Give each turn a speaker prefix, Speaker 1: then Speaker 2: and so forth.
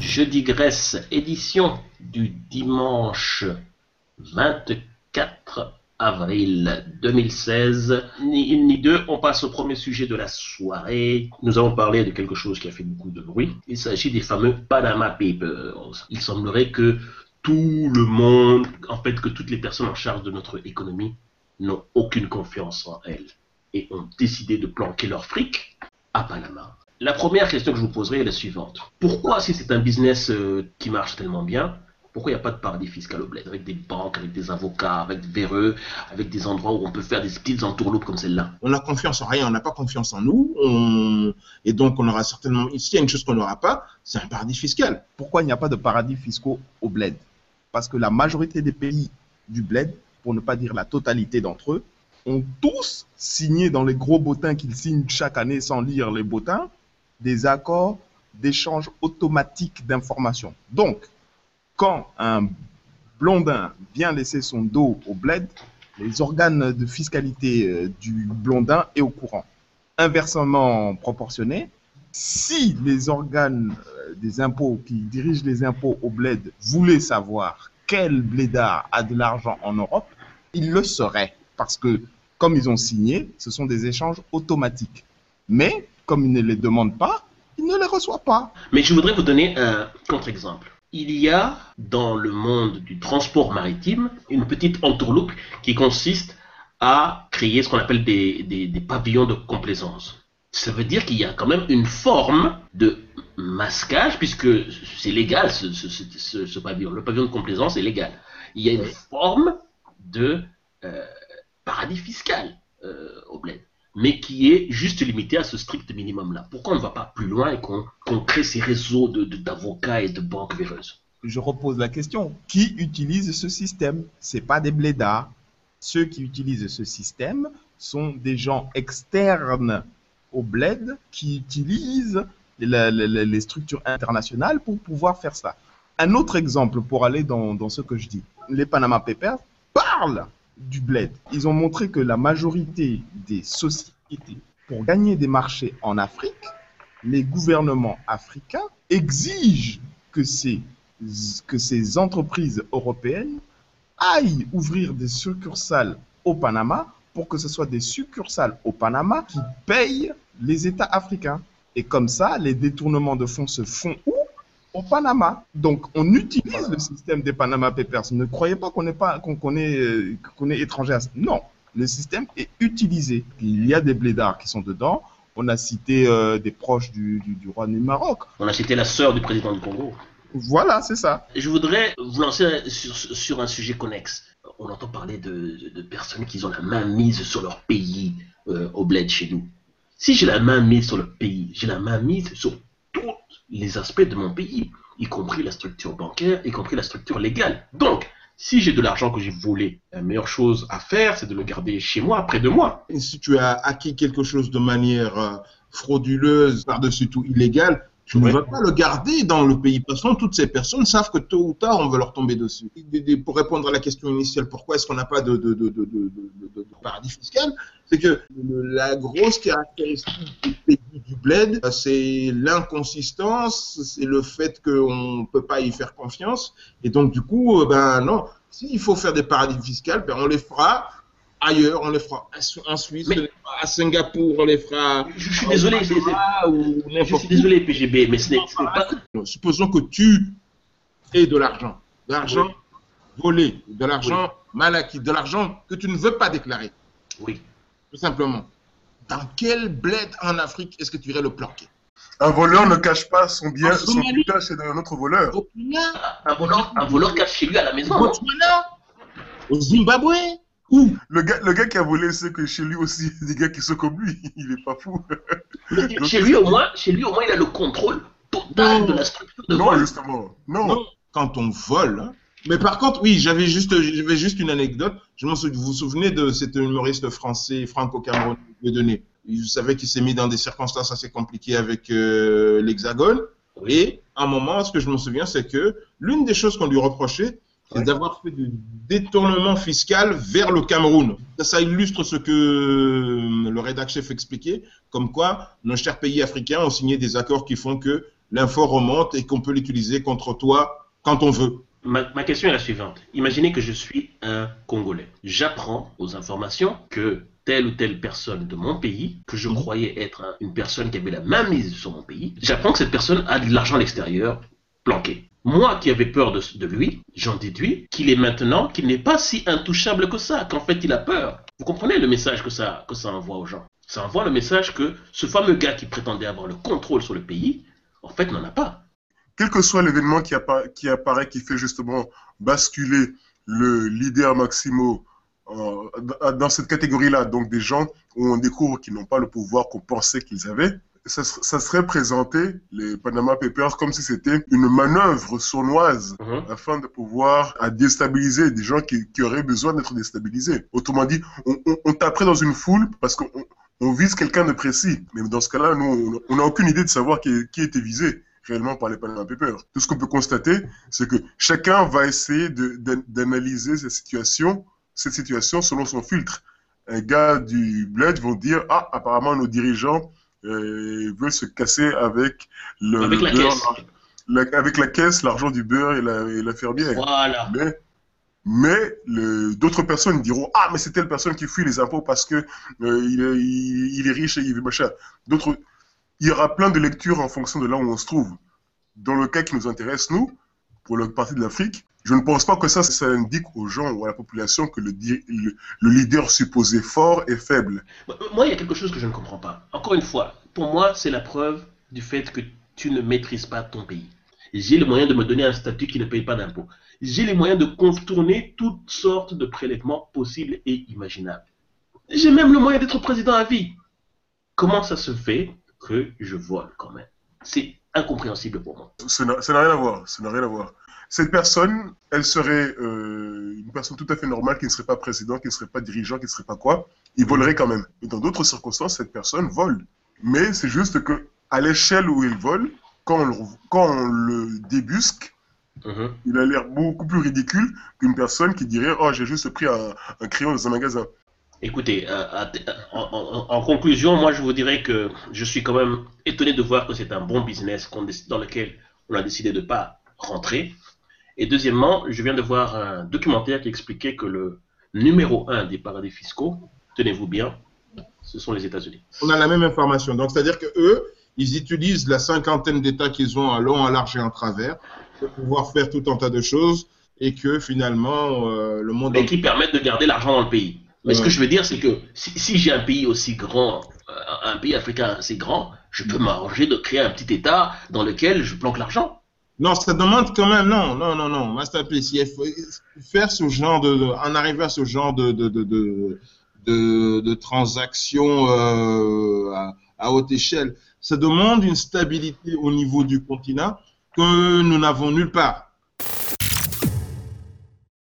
Speaker 1: Je digresse, édition du dimanche 24 avril 2016. Ni une ni deux, on passe au premier sujet de la soirée. Nous allons parler de quelque chose qui a fait beaucoup de bruit. Il s'agit des fameux Panama Papers. Il semblerait que tout le monde, en fait, que toutes les personnes en charge de notre économie n'ont aucune confiance en elles et ont décidé de planquer leur fric à Panama. La première question que je vous poserai est la suivante. Pourquoi, si c'est un business euh, qui marche tellement bien, pourquoi il n'y a pas de paradis fiscal au bled? Avec des banques, avec des avocats, avec des véreux, avec des endroits où on peut faire des petites entourloupes comme celle-là?
Speaker 2: On n'a confiance en rien, on n'a pas confiance en nous. on- Et donc, on aura certainement. S'il y a une chose qu'on n'aura pas, c'est un paradis fiscal.
Speaker 3: Pourquoi il n'y a pas de paradis fiscaux au bled? Parce que la majorité des pays du bled, pour ne pas dire la totalité d'entre eux, ont tous signé dans les gros bottins qu'ils signent chaque année sans lire les bottins, des accords d'échange automatique d'informations. Donc, quand un blondin vient laisser son dos au bled, les organes de fiscalité euh, du blondin est au courant. Inversement proportionné, si les organes euh, des impôts qui dirigent les impôts au bled voulaient savoir quel blédard a de l'argent en Europe, ils le sauraient. Parce que, comme ils ont signé, ce sont des échanges automatiques. Mais, comme ils ne les demandent pas, ils ne les reçoivent pas.
Speaker 1: Mais je voudrais vous donner un contre-exemple. Il y a dans le monde du transport maritime une petite entourloupe qui consiste à créer ce qu'on appelle des, des- des pavillons de complaisance. Ça veut dire qu'il y a quand même une forme de masquage, puisque c'est légal ce, ce- ce- ce- ce pavillon. Le pavillon de complaisance est légal. Il y a une forme de euh, paradis fiscal euh, au bled mais qui est juste limité à ce strict minimum-là. Pourquoi on ne va pas plus loin et qu'on crée ces réseaux de- de- d'avocats et de banques véreuses?
Speaker 3: Je repose la question. Qui utilise ce système? C'est pas des blédards. Ceux qui utilisent ce système sont des gens externes au bled qui utilisent la- les structures internationales pour pouvoir faire ça. Un autre exemple pour aller dans, dans ce que je dis. Les Panama Papers parlent du bled. Ils ont montré que la majorité des sociétés, pour gagner des marchés en Afrique, les gouvernements africains exigent que ces, entreprises européennes aillent ouvrir des succursales au Panama pour que ce soit des succursales au Panama qui payent les États africains. Et comme ça, les détournements de fonds se font où? Au Panama. Donc, on utilise le système des Panama Papers. Ne croyez pas qu'on est, pas, qu'on, qu'on est, euh, qu'on est étranger à ça. Non, le système est utilisé. Il y a des blédards qui sont dedans. On a cité euh, des proches du, du, du roi du Maroc.
Speaker 1: On a cité la sœur du président du Congo.
Speaker 3: Voilà, c'est ça.
Speaker 1: Je voudrais vous lancer sur, sur un sujet connexe. On entend parler de, de- de personnes qui ont la main mise sur leur pays euh, au bled chez nous. Si j'ai la main mise sur le pays, j'ai la main mise sur tous les aspects de mon pays, y compris la structure bancaire, y compris la structure légale. Donc, si j'ai de l'argent que j'ai volé, la meilleure chose à faire, c'est de le garder chez moi, près de moi.
Speaker 2: Et si tu as acquis quelque chose de manière euh, frauduleuse, par-dessus tout illégale, tu ne vas pas le garder dans le pays. Parce que toutes ces personnes savent que tôt ou tard, on va leur tomber dessus. Et- Pour répondre à la question initiale, pourquoi est-ce qu'on n'a pas de, paradis fiscal C'est que la grosse caractéristique du pays du bled, c'est l'inconsistance, c'est le fait qu'on ne peut pas y faire confiance. Et donc, du coup, euh, ben non, s'il faut faire des paradis fiscaux, ben, on les fera ailleurs, on les fera. En Suisse,
Speaker 1: Mais-
Speaker 2: on les fera. À Singapour, on les fera.
Speaker 1: Je, je suis désolé,
Speaker 2: ou
Speaker 1: je suis désolé PGB, mais ce n'est pas...
Speaker 2: où. Supposons que tu aies de l'argent, de l'argent volé, de l'argent mal acquis, de l'argent que tu ne veux pas déclarer,
Speaker 1: Oui.
Speaker 2: tout simplement. Dans quel bled en Afrique est-ce que tu irais le planquer?
Speaker 4: Un voleur ne cache pas son bien,
Speaker 2: En
Speaker 4: son butin chez un autre voleur.
Speaker 2: Au Kenya,
Speaker 1: Un voleur, un voleur cache chez lui à la maison.
Speaker 2: au Zimbabwe
Speaker 4: Le gars, le gars qui a volé sait que chez lui aussi, il y a des gars qui sont comme lui. Il est pas fou.
Speaker 1: Mais chez lui, au moins, chez lui, au moins, il a le contrôle total
Speaker 2: Non.
Speaker 1: de la structure de
Speaker 4: Non,
Speaker 1: vol.
Speaker 4: justement. Non.
Speaker 2: Non, quand on vole. hein. Mais par contre, oui, j'avais juste, j'avais juste une anecdote. Je m'en souviens, vous vous souvenez de cet humoriste français, franco-camerounais, donné. Vous savez qu'il s'est mis dans des circonstances assez compliquées avec euh, l'Hexagone. Et à un moment, ce que je me souviens, c'est que l'une des choses qu'on lui reprochait, d'avoir fait du détournement fiscal vers le Cameroun. Ça, illustre ce que euh, le rédac chef expliquait, comme quoi nos chers pays africains ont signé des accords qui font que l'info remonte et qu'on peut l'utiliser contre toi quand on veut.
Speaker 1: Ma, ma question est la suivante. Imaginez que je suis un Congolais. J'apprends aux informations que telle ou telle personne de mon pays, que je croyais être un- une personne qui avait la main mise sur mon pays, j'apprends que cette personne a de l'argent à l'extérieur planqué. Moi qui avais peur de, lui, j'en déduis qu'il est maintenant, qu'il n'est pas si intouchable que ça, qu'en fait il a peur. Vous comprenez le message que ça, que ça envoie aux gens? Ça envoie le message que ce fameux gars qui prétendait avoir le contrôle sur le pays, en fait n'en a pas.
Speaker 4: Quel que soit l'événement qui, appa- qui apparaît, qui fait justement basculer le leader Maximo euh, dans cette catégorie-là, donc des gens où on découvre qu'ils n'ont pas le pouvoir qu'on pensait qu'ils avaient, ça, ser- ça serait présenté, les Panama Papers, comme si c'était une manœuvre sournoise
Speaker 1: Mhm.
Speaker 4: afin de pouvoir à déstabiliser des gens qui, qui auraient besoin d'être déstabilisés. Autrement dit, on, on, on taperait dans une foule parce qu'on on- on vise quelqu'un de précis. Mais dans ce cas-là, nous, on n'a aucune idée de savoir qui, qui était visé réellement par les Panama Papers. Tout ce qu'on peut constater, c'est que chacun va essayer d'analyser cette situation, cette situation selon son filtre. Un gars du bled vont dire ah apparemment nos dirigeants euh, veulent se casser avec le,
Speaker 1: Avec
Speaker 4: le
Speaker 1: la
Speaker 4: beurre,
Speaker 1: caisse.
Speaker 4: la- avec la caisse, l'argent du beurre et la, et la fermière.
Speaker 1: Voilà.
Speaker 4: Mais, mais d'autres personnes diront Ah, mais c'est telle personne qui fuit les impôts parce que euh, il, est, il, il est riche et il veut machin. D'autres, il y aura plein de lectures en fonction de là où on se trouve. Dans le cas qui nous intéresse, nous, pour le parti de l'Afrique, je ne pense pas que ça, ça indique aux gens ou à la population que le, di- le, le leader supposé fort est faible.
Speaker 1: Moi, il y a quelque chose que je ne comprends pas. Encore une fois, pour moi, c'est la preuve du fait que tu ne maîtrises pas ton pays. J'ai le moyen de me donner un statut qui ne paye pas d'impôts. J'ai les moyens de contourner toutes sortes de prélèvements possibles et imaginables. J'ai même le moyen d'être président à vie. Comment ça se fait que je vole quand même? C'est incompréhensible pour moi.
Speaker 4: Ça n'a rien à voir. Ça n'a rien à voir. Cette personne, elle serait euh, une personne tout à fait normale qui ne serait pas président, qui ne serait pas dirigeant, qui ne serait pas quoi. Il volerait quand même. Mais dans d'autres circonstances, cette personne vole. Mais c'est juste que à l'échelle où il vole, quand on le, quand on le débusque,
Speaker 1: Mhm.
Speaker 4: il a l'air beaucoup plus ridicule qu'une personne qui dirait Oh, j'ai juste pris un, un crayon dans un magasin.
Speaker 1: Écoutez, euh, en, en- en conclusion, moi je vous dirais que je suis quand même étonné de voir que c'est un bon business dans lequel on a décidé de ne pas rentrer. Et deuxièmement, je viens de voir un documentaire qui expliquait que le numéro un des paradis fiscaux, tenez-vous bien, ce sont les États-Unis.
Speaker 2: On a la même information. Donc, c'est-à-dire que eux, ils utilisent la cinquantaine d'États qu'ils ont à long, à large et en travers pour pouvoir faire tout un tas de choses et que finalement, euh, le monde
Speaker 1: Mais qui permettent de garder l'argent dans le pays. Mais ce que je veux dire, c'est que si, si j'ai un pays aussi grand, euh, un pays africain assez grand, je peux m'arranger de créer un petit État dans lequel je planque l'argent.
Speaker 2: Non, ça demande quand même, non, non, non, non, Masterpiece, il faut faire ce genre de, en arriver à ce genre de, de, de, de, de, euh, à, à haute échelle, ça demande une stabilité au niveau du continent que nous n'avons nulle part.